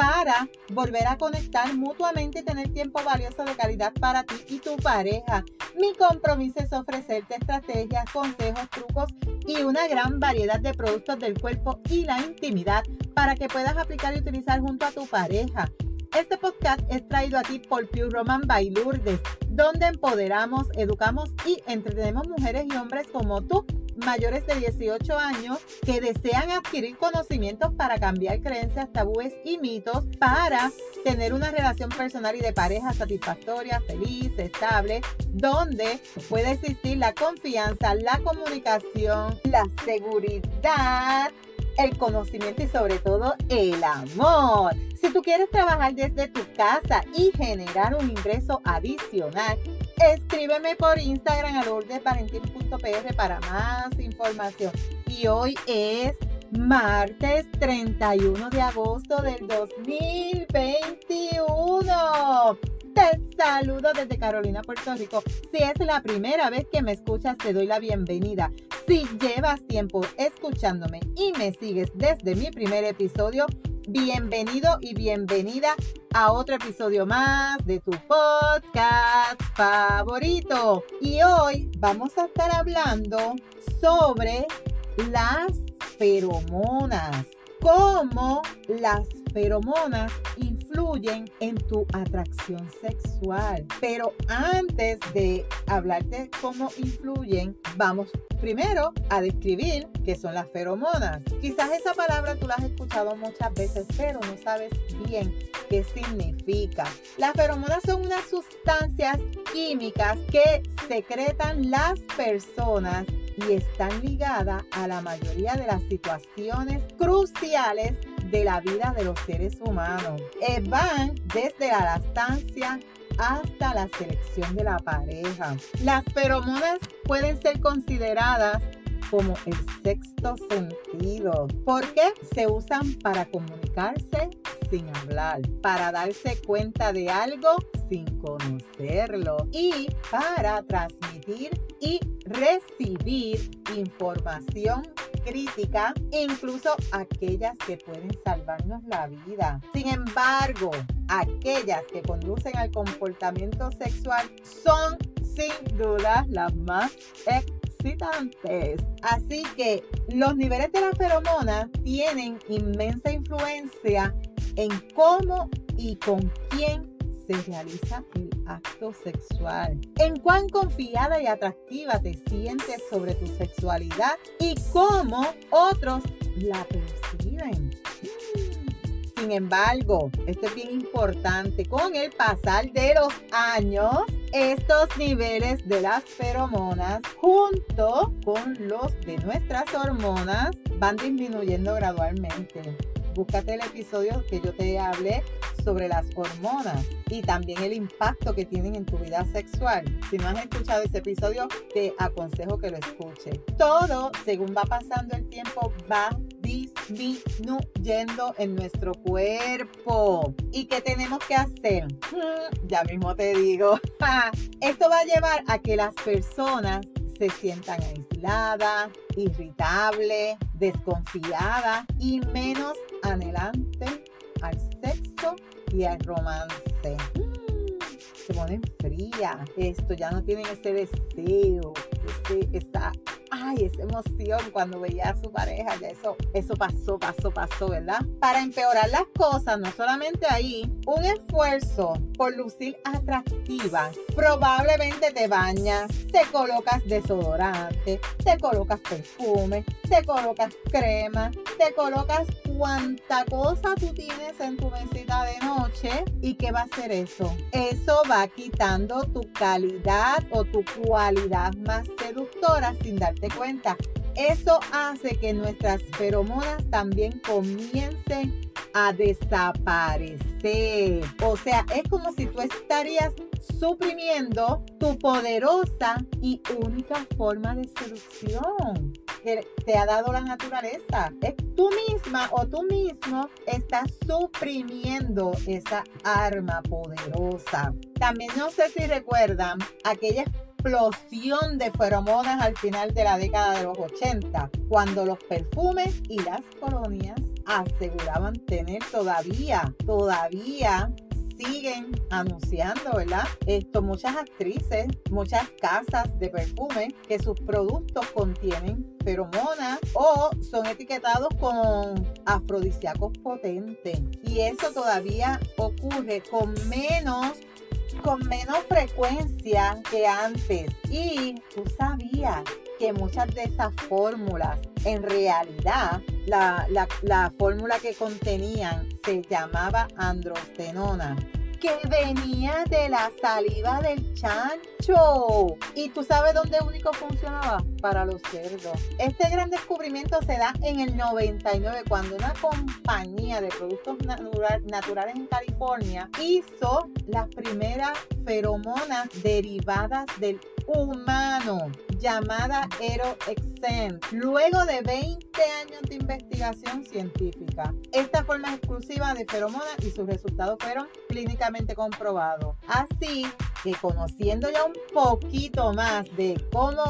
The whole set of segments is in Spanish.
para volver a conectar mutuamente y tener tiempo valioso de calidad para ti y tu pareja. Mi compromiso es ofrecerte estrategias, consejos, trucos y una gran variedad de productos del cuerpo y la intimidad para que puedas aplicar y utilizar junto a tu pareja. Este podcast es traído a ti por Pure Roman by donde empoderamos, educamos y entretenemos mujeres y hombres como tú mayores de 18 años que desean adquirir conocimientos para cambiar creencias, tabúes y mitos para tener una relación personal y de pareja satisfactoria, feliz, estable, donde puede existir la confianza, la comunicación, la seguridad el conocimiento y sobre todo el amor. Si tú quieres trabajar desde tu casa y generar un ingreso adicional, escríbeme por Instagram a lourdesvalentín.pr para más información. Y hoy es martes 31 de agosto del 2021. Te saludo desde Carolina, Puerto Rico. Si es la primera vez que me escuchas, te doy la bienvenida. Si llevas tiempo escuchándome y me sigues desde mi primer episodio, bienvenido y bienvenida a otro episodio más de tu podcast favorito. Y hoy vamos a estar hablando sobre las feromonas. Cómo las feromonas influyen en tu atracción sexual. Pero antes de hablarte cómo influyen, vamos primero a describir qué son las feromonas. Quizás esa palabra tú la has escuchado muchas veces, pero no sabes bien qué significa. Las feromonas son unas sustancias químicas que secretan las personas y están ligadas a la mayoría de las situaciones cruciales de la vida de los seres humanos. Eh, van desde la lactancia hasta la selección de la pareja. Las feromonas pueden ser consideradas como el sexto sentido, porque se usan para comunicarse sin hablar, para darse cuenta de algo sin conocerlo y para transmitir y recibir información crítica, incluso aquellas que pueden salvarnos la vida. Sin embargo, aquellas que conducen al comportamiento sexual son sin duda las más excitantes. Así que los niveles de la feromona tienen inmensa influencia en cómo y con quién se realiza el acto sexual. En cuán confiada y atractiva te sientes sobre tu sexualidad y cómo otros la perciben. Sin embargo, esto es bien importante, con el pasar de los años, estos niveles de las feromonas junto con los de nuestras hormonas van disminuyendo gradualmente. Búscate el episodio que yo te hablé sobre las hormonas y también el impacto que tienen en tu vida sexual. Si no has escuchado ese episodio, te aconsejo que lo escuches. Todo, según va pasando el tiempo, va disminuyendo en nuestro cuerpo. ¿Y qué tenemos que hacer? Mm, ya mismo te digo. Esto va a llevar a que las personas se sientan aisladas, irritables, desconfiadas y menos anhelantes al sexo y al romance. Mm, se ponen frías. Esto ya no tienen ese deseo, ese, esa ay, esa emoción cuando veía a su pareja, ya eso, eso pasó, pasó, pasó, ¿verdad? Para empeorar las cosas, no solamente ahí, un esfuerzo por lucir atractiva, probablemente te bañas, te colocas desodorante, te colocas perfume, te colocas crema, te colocas cuánta cosa tú tienes en tu mesita de noche. ¿Y qué va a hacer eso? Eso va quitando tu calidad o tu cualidad más seductora sin darte cuenta. Eso hace que nuestras feromonas también comiencen a desaparecer. O sea, es como si tú estarías suprimiendo tu poderosa y única forma de seducción que te ha dado la naturaleza. Es tú misma o tú mismo estás suprimiendo esa arma poderosa. También no sé si recuerdan aquella explosión de feromonas al final de la década de los 80, cuando los perfumes y las colonias aseguraban tener todavía, todavía siguen anunciando, ¿verdad? Esto, muchas actrices, muchas casas de perfume que sus productos contienen feromonas o son etiquetados con afrodisíacos potentes. Y eso todavía ocurre con menos con menos frecuencia que antes. Y tú sabías que muchas de esas fórmulas, en realidad, la, la fórmula que contenían se llamaba androstenona que venía de la saliva del chancho. ¿Y tú sabes dónde único funcionaba? Para los cerdos. Este gran descubrimiento se da en el 99 cuando una compañía de productos naturales en California hizo las primeras feromonas derivadas del humano llamada EroExcent, luego de 20 años de investigación científica. Esta forma es exclusiva de feromonas y sus resultados fueron clínicamente comprobados. Así que conociendo ya un poquito más de cómo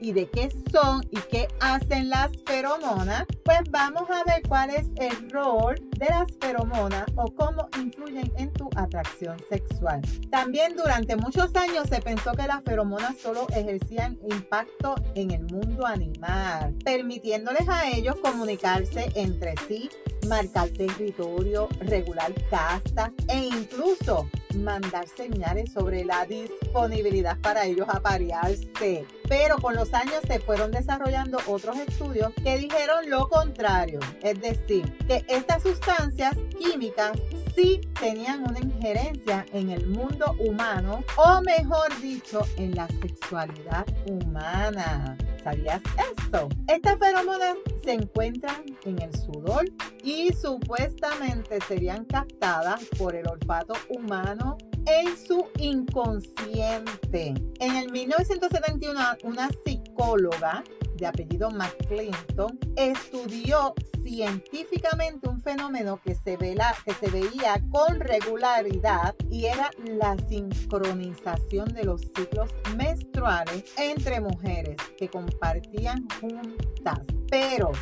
y de qué son y qué hacen las feromonas, pues vamos a ver cuál es el rol de las feromonas o cómo influyen en tu atracción sexual. También durante muchos años se pensó que las feromonas solo ejercían impacto en el mundo animal, permitiéndoles a ellos comunicarse entre sí, marcar territorio, regular casta e incluso mandar señales sobre la disponibilidad para ellos aparearse. Pero con los años se fueron desarrollando otros estudios que dijeron lo contrario, es decir, que estas sustancias químicas sí tenían una injerencia en el mundo humano o mejor dicho, en la sexualidad humana. ¿Sabías eso? Estas feromonas se encuentran en el sudor y supuestamente serían captadas por el olfato humano en su inconsciente. En el 1971, una psicóloga de apellido McClinton estudió científicamente un fenómeno que se, que se veía con regularidad y era la sincronización de los ciclos menstruales entre mujeres que compartían juntas. Pero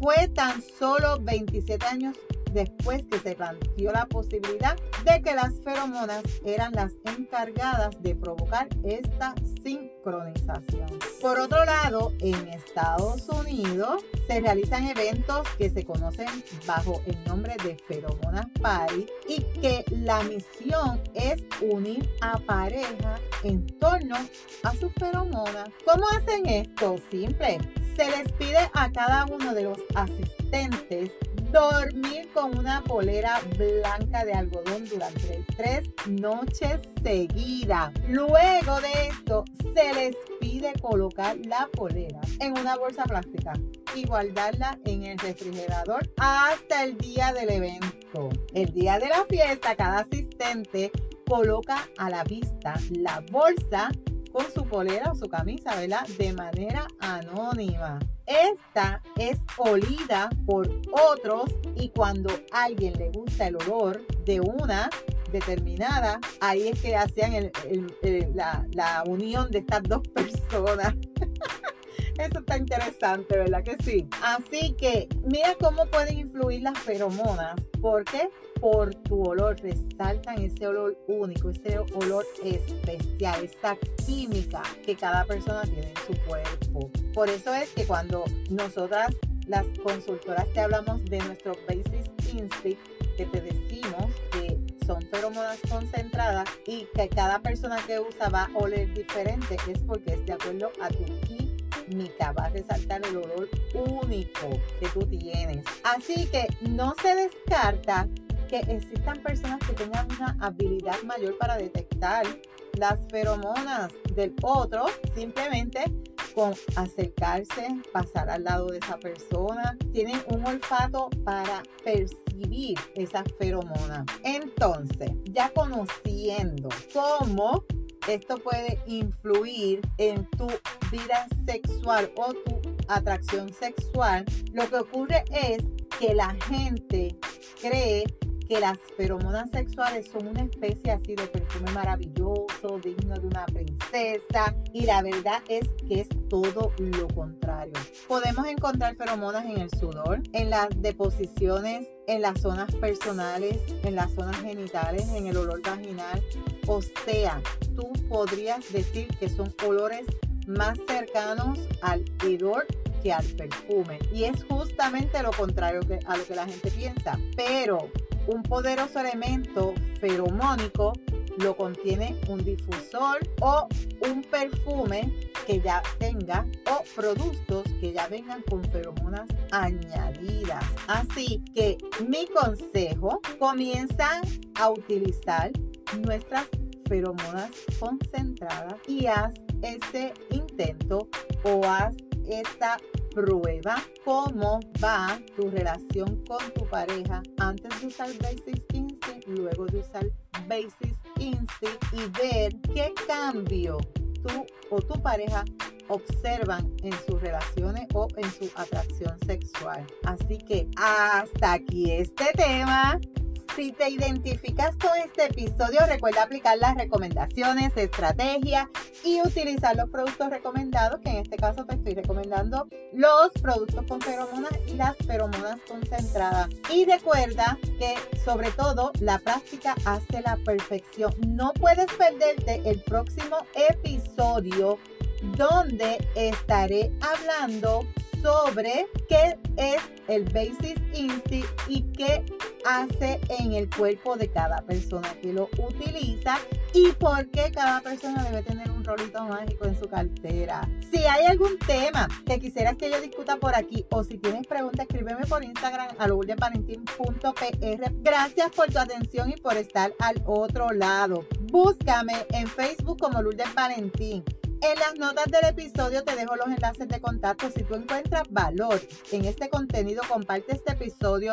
fue tan solo 27 años después que se planteó la posibilidad de que las feromonas eran las encargadas de provocar esta sincronización. Por otro lado, en Estados Unidos se realizan eventos que se conocen bajo el nombre de feromonas party y que la misión es unir a pareja en torno a sus feromonas. ¿Cómo hacen esto? Simple. Se les pide a cada uno de los asistentes dormir con una polera blanca de algodón durante tres noches seguidas. Luego de esto, se les pide colocar la polera en una bolsa plástica y guardarla en el refrigerador hasta el día del evento. El día de la fiesta, cada asistente coloca a la vista la bolsa con su polera o su camisa, ¿verdad? De manera anónima. Esta es olida por otros y cuando a alguien le gusta el olor de una determinada, ahí es que hacían la, la unión de estas dos personas. Eso está interesante, ¿verdad que sí? Así que mira cómo pueden influir las feromonas. ¿Por qué? Por tu olor. Resaltan ese olor único, ese olor especial, esa química que cada persona tiene en su cuerpo. Por eso es que cuando nosotras, las consultoras, te hablamos de nuestro Basic Instinct, que te decimos que son feromonas concentradas y que cada persona que usa va a oler diferente, es porque es de acuerdo a tu química, va a resaltar el olor único que tú tienes. Así que no se descarta que existan personas que tengan una habilidad mayor para detectar las feromonas del otro simplemente con acercarse, pasar al lado de esa persona. Tienen un olfato para percibir recibir esa feromona. Entonces, ya conociendo cómo esto puede influir en tu vida sexual o tu atracción sexual, lo que ocurre es que la gente cree que las feromonas sexuales son una especie así de perfume maravilloso, digno de una princesa, y la verdad es que es todo lo contrario. Podemos encontrar feromonas en el sudor, en las deposiciones, en las zonas personales, en las zonas genitales, en el olor vaginal. O sea, tú podrías decir que son olores más cercanos al hedor que al perfume. Y es justamente lo contrario a lo que la gente piensa. Pero un poderoso elemento feromónico lo contiene un difusor o un perfume que ya tenga o productos que ya vengan con feromonas añadidas. Así que mi consejo, comienza a utilizar nuestras feromonas concentradas y haz ese intento o haz esta prueba cómo va tu relación con tu pareja antes de usar Basis Instinct, luego de usar Basis Instinct y ver qué cambio tú o tu pareja observan en sus relaciones o en su atracción sexual. Así que hasta aquí este tema. Si te identificas con este episodio, recuerda aplicar las recomendaciones, estrategias y utilizar los productos recomendados, que en este caso te estoy recomendando los productos con feromonas y las feromonas concentradas. Y recuerda que sobre todo la práctica hace la perfección. No puedes perderte el próximo episodio donde estaré hablando sobre qué es el Basis Instinct y qué hace en el cuerpo de cada persona que lo utiliza y por qué cada persona debe tener un rolito mágico en su cartera. Si hay algún tema que quisieras que yo discuta por aquí o si tienes preguntas, escríbeme por Instagram a lourdesvalentín.pr. Gracias por tu atención y por estar al otro lado. Búscame en Facebook como Lourdes Valentín. En las notas del episodio te dejo los enlaces de contacto. Si tú encuentras valor en este contenido, comparte este episodio